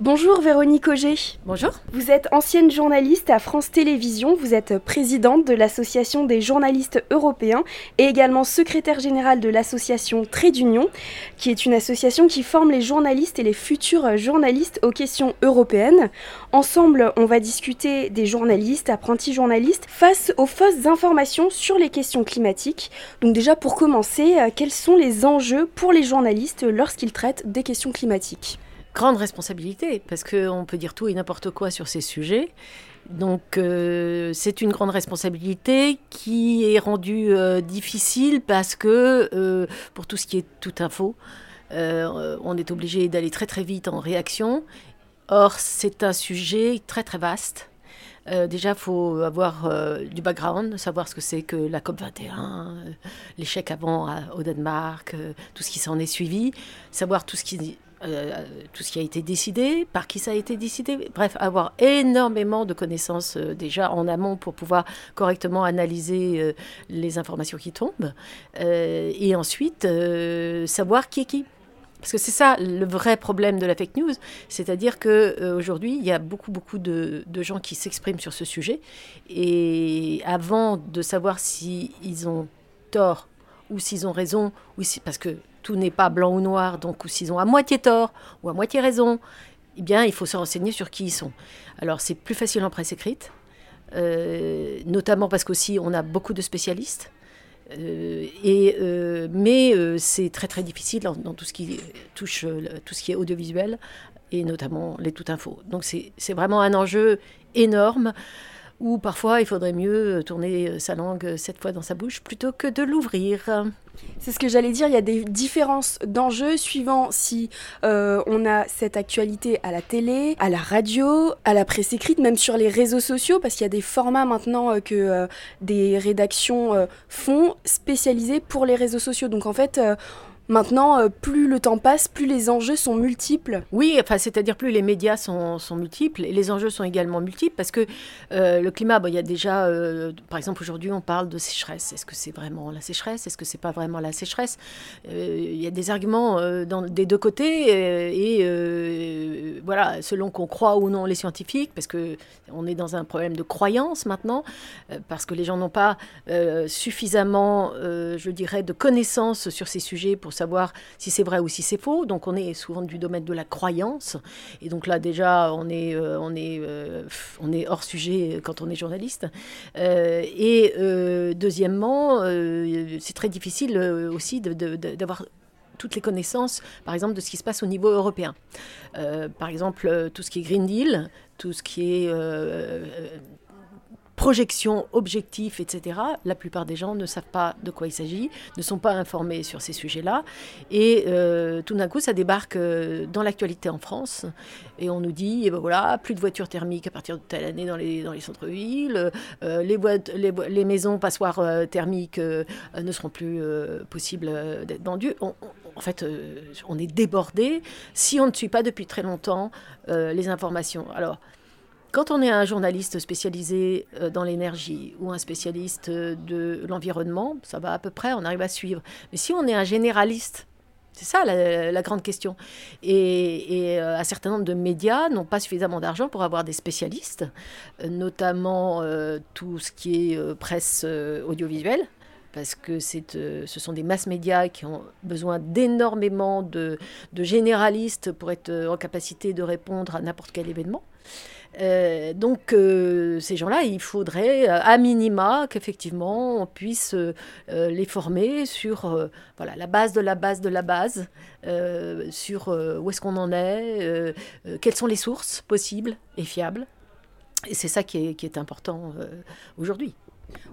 Bonjour Véronique Auger. Bonjour. Vous êtes ancienne journaliste à France Télévisions, vous êtes présidente de l'Association des journalistes européens et également secrétaire générale de l'association Trait d'Union, qui est une association qui forme les journalistes et les futurs journalistes aux questions européennes. Ensemble, on va discuter des journalistes, apprentis journalistes, face aux fausses informations sur les questions climatiques. Donc déjà pour commencer, euh, quels sont les enjeux pour les journalistes lorsqu'ils traitent des questions climatiques? Grande responsabilité, parce qu'on peut dire tout et n'importe quoi sur ces sujets. Donc euh, c'est une grande responsabilité qui est rendue euh, difficile parce que euh, pour tout ce qui est tout info, on est obligé d'aller très très vite en réaction. Or c'est un sujet très très vaste. déjà, il faut avoir du background, savoir ce que c'est que la COP21, l'échec avant au Danemark, tout ce qui s'en est suivi, savoir tout ce qui euh, tout ce qui a été décidé, par qui ça a été décidé. Bref, avoir énormément de connaissances euh, déjà en amont pour pouvoir correctement analyser euh, les informations qui tombent. et ensuite, savoir qui est qui. Parce que c'est ça le vrai problème de la fake news, c'est-à-dire que aujourd'hui il y a beaucoup beaucoup de, gens qui s'expriment sur ce sujet et avant de savoir s'ils ils ont tort ou s'ils ont raison, ou si, parce que tout n'est pas blanc ou noir, donc s'ils ont à moitié tort ou à moitié raison, eh bien, il faut se renseigner sur qui ils sont. Alors, c'est plus facile en presse écrite, euh, notamment parce qu'aussi, on a beaucoup de spécialistes. Euh, et, euh, mais c'est très très difficile dans, tout ce qui touche tout ce qui est audiovisuel et notamment les tout infos. Donc c'est vraiment un enjeu énorme où parfois il faudrait mieux tourner sa langue sept fois dans sa bouche plutôt que de l'ouvrir. C'est ce que j'allais dire, il y a des différences d'enjeux suivant si euh, on a cette actualité à la télé, à la radio, à la presse écrite, même sur les réseaux sociaux, parce qu'il y a des formats maintenant euh, que euh, des rédactions font spécialisés pour les réseaux sociaux. Donc en fait, Maintenant, euh, plus le temps passe, plus les enjeux sont multiples. Oui, enfin, c'est-à-dire plus les médias sont, multiples et les enjeux sont également multiples parce que euh, le climat, il y a déjà, euh, par exemple, aujourd'hui, on parle de sécheresse. Est-ce que c'est vraiment la sécheresse? Est-ce que c'est pas vraiment la sécheresse? Il y a des arguments des deux côtés et, voilà, selon qu'on croit ou non les scientifiques, parce que on est dans un problème de croyance maintenant, parce que les gens n'ont pas suffisamment, je dirais, de connaissances sur ces sujets pour savoir si c'est vrai ou si c'est faux. Donc on est souvent du domaine de la croyance. Et donc là déjà, on est, euh, on est, euh, on est hors sujet quand on est journaliste. Euh, et deuxièmement, c'est très difficile aussi d'avoir toutes les connaissances, par exemple, de ce qui se passe au niveau européen. par exemple, tout ce qui est Green Deal, tout ce qui est projection, objectif, etc., la plupart des gens ne savent pas de quoi il s'agit, ne sont pas informés sur ces sujets-là. Et euh, tout d'un coup, ça débarque euh, dans l'actualité en France. Et on nous dit, eh ben voilà, plus de voitures thermiques à partir de telle année dans les, centres-villes, euh, les, maisons passoires thermiques ne seront plus possibles d'être vendues. en fait, on est débordé si on ne suit pas depuis très longtemps les informations. Alors, quand on est un journaliste spécialisé euh, dans l'énergie ou un spécialiste euh, de l'environnement, ça va à peu près, on arrive à suivre. Mais si on est un généraliste, c'est ça la, grande question. Et, euh, un certain nombre de médias n'ont pas suffisamment d'argent pour avoir des spécialistes, notamment tout ce qui est presse audiovisuelle, parce que ce sont des masses médias qui ont besoin d'énormément de, généralistes pour être en capacité de répondre à n'importe quel événement. Euh, donc euh, ces gens-là, il faudrait euh, à minima qu'effectivement on puisse les former sur voilà, la base de la base de la base, sur où est-ce qu'on en est, quelles sont les sources possibles et fiables. Et c'est ça qui est important aujourd'hui.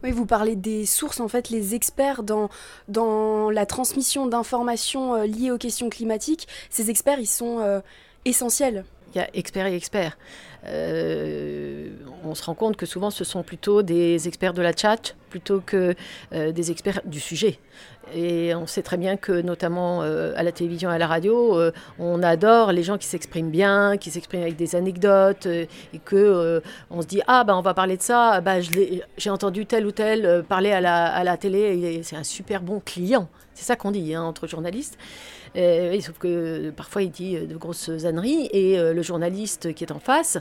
Oui, vous parlez des sources, en fait, les experts dans, dans la transmission d'informations liées aux questions climatiques, ces experts, ils sont essentiels il y a experts et experts. Euh, on se rend compte que souvent ce sont plutôt des experts de la chat plutôt que euh, des experts du sujet. Et on sait très bien que, notamment à la télévision et à la radio, on adore les gens qui s'expriment bien, qui s'expriment avec des anecdotes, et que on se dit ah ben on va parler de ça, bah, j'ai entendu tel ou tel parler à la, à la télé, c'est un super bon client. C'est ça qu'on dit hein, entre journalistes. Euh, sauf que parfois il dit de grosses âneries. Et euh, le journaliste qui est en face,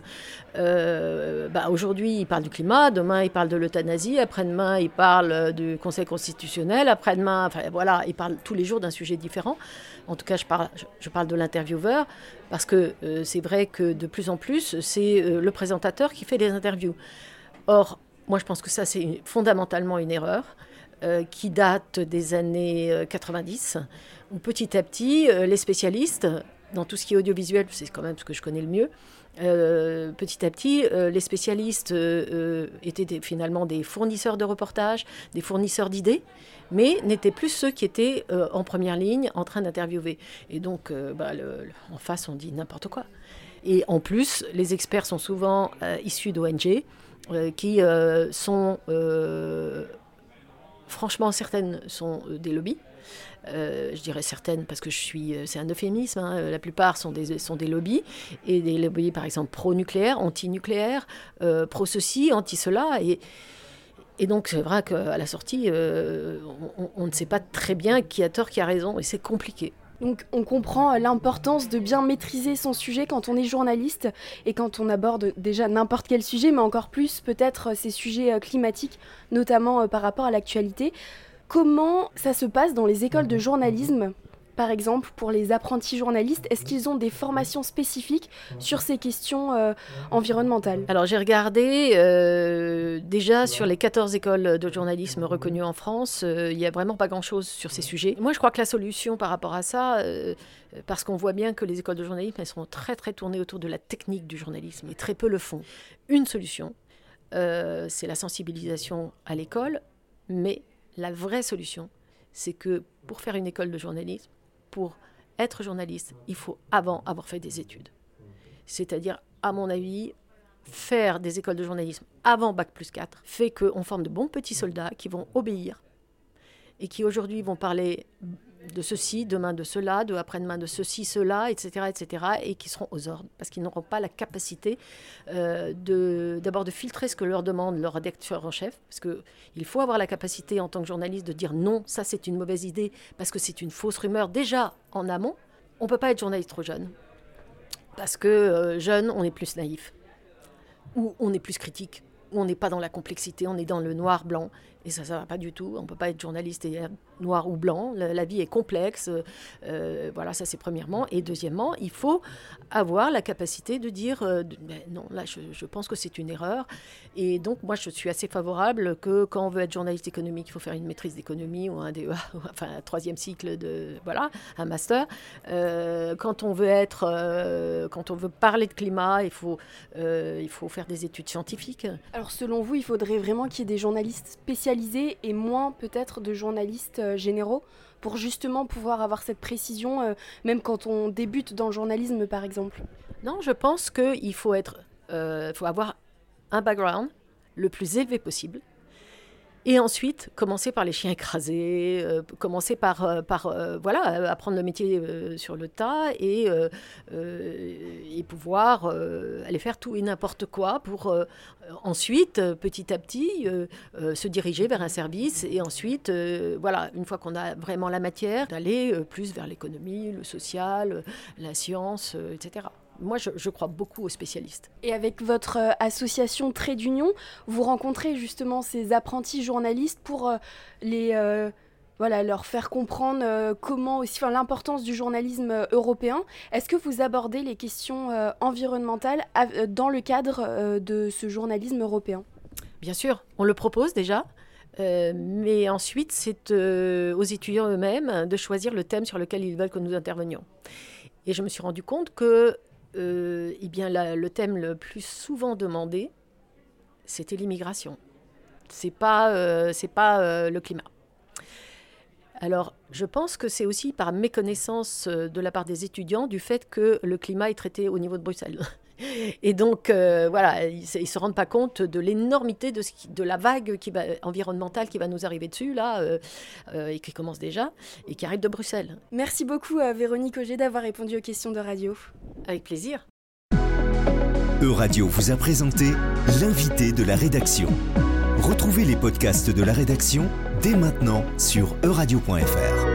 euh, bah, aujourd'hui il parle du climat, demain il parle de l'euthanasie, après-demain il parle du Conseil constitutionnel, après-demain, enfin voilà, il parle tous les jours d'un sujet différent. En tout cas, je parle, de l'intervieweur parce que c'est vrai que de plus en plus c'est le présentateur qui fait les interviews. Or, moi je pense que ça c'est fondamentalement une erreur. qui date des années 90, où petit à petit, euh, les spécialistes, dans tout ce qui est audiovisuel, c'est quand même ce que je connais le mieux, euh, petit à petit, euh, les spécialistes étaient finalement des fournisseurs de reportages, des fournisseurs d'idées, mais n'étaient plus ceux qui étaient en première ligne en train d'interviewer. Et donc, bah, en face, on dit n'importe quoi. Et en plus, les experts sont souvent issus d'ONG qui sont, franchement, certaines sont des lobbies. Euh, je dirais certaines parce que je suis, euh, c'est un euphémisme, hein, la plupart sont des, lobbies, et des lobbies par exemple pro-nucléaire, anti-nucléaire, euh, pro-ceci, anti-cela, et, donc c'est vrai qu'à la sortie, on, ne sait pas très bien qui a tort, qui a raison, et c'est compliqué. Donc on comprend l'importance de bien maîtriser son sujet quand on est journaliste et quand on aborde déjà n'importe quel sujet, mais encore plus peut-être ces sujets climatiques, notamment par rapport à l'actualité. Comment ça se passe dans les écoles de journalisme par exemple, pour les apprentis journalistes, est-ce qu'ils ont des formations spécifiques sur ces questions euh, environnementales? Alors j'ai regardé euh, déjà sur les 14 écoles de journalisme reconnues en France, euh, il n'y a vraiment pas grand-chose sur ces sujets. Moi je crois que la solution par rapport à ça, parce qu'on voit bien que les écoles de journalisme, elles sont très très tournées autour de la technique du journalisme et très peu le font. Une solution, c'est la sensibilisation à l'école, mais la vraie solution, c'est que pour faire une école de journalisme, pour être journaliste, il faut avant avoir fait des études. C'est-à-dire, à mon avis, faire des écoles de journalisme avant Bac plus 4 fait qu'on forme de bons petits soldats qui vont obéir et qui aujourd'hui vont parler de ceci, demain de cela, de après-demain de ceci, cela, etc., etc., et qui seront aux ordres, parce qu'ils n'auront pas la capacité euh, d'abord de filtrer ce que leur demande leur rédacteur en chef, parce qu'il faut avoir la capacité en tant que journaliste de dire non, ça c'est une mauvaise idée, parce que c'est une fausse rumeur déjà en amont. On ne peut pas être journaliste trop jeune, parce que euh, jeune, on est plus naïf, ou on est plus critique, ou on n'est pas dans la complexité, on est dans le noir-blanc, et ça, ça va pas du tout. On peut pas être journaliste noir ou blanc. La, vie est complexe. Euh, voilà, ça c'est premièrement. Et deuxièmement, il faut avoir la capacité de dire euh, ben non, là je, pense que c'est une erreur. Et donc moi je suis assez favorable que quand on veut être journaliste économique, il faut faire une maîtrise d'économie ou un DEA, enfin un troisième cycle de voilà, un master. Euh, quand on veut être, quand on veut parler de climat, il faut il faut faire des études scientifiques. Alors selon vous, il faudrait vraiment qu'il y ait des journalistes spécialisés et moins peut-être de journalistes euh, généraux pour justement pouvoir avoir cette précision, euh, même quand on débute dans le journalisme par exemple. Non, je pense qu'il faut, euh, faut avoir un background le plus élevé possible et ensuite, commencer par les chiens écrasés, euh, commencer par, euh, euh, voilà, apprendre le métier sur le tas et, et pouvoir aller faire tout et n'importe quoi pour ensuite, petit à petit, se diriger vers un service et ensuite, voilà, une fois qu'on a vraiment la matière, d'aller plus vers l'économie, le social, la science, etc moi, je, crois beaucoup aux spécialistes. Et avec votre euh, association Trait d'Union, vous rencontrez justement ces apprentis journalistes pour euh, les, euh, voilà, leur faire comprendre comment aussi, enfin, l'importance du journalisme européen. Est-ce que vous abordez les questions environnementales dans le cadre de ce journalisme européen? Bien sûr, on le propose déjà. mais ensuite, c'est aux étudiants eux-mêmes de choisir le thème sur lequel ils veulent que nous intervenions. Et je me suis rendu compte que eh bien, le thème le plus souvent demandé, c'était l'immigration. C'est pas, euh, c'est pas euh, le climat. Alors, je pense que c'est aussi par méconnaissance de la part des étudiants du fait que le climat est traité au niveau de Bruxelles Et donc, euh, voilà, ils ne se rendent pas compte de l'énormité de, de la vague qui va, environnementale qui va nous arriver dessus, là, euh, euh, et qui commence déjà, et qui arrive de Bruxelles. Merci beaucoup à Véronique Auger d'avoir répondu aux questions de radio. Avec plaisir. Euradio vous a présenté l'invité de la rédaction. Retrouvez les podcasts de la rédaction dès maintenant sur euradio.fr.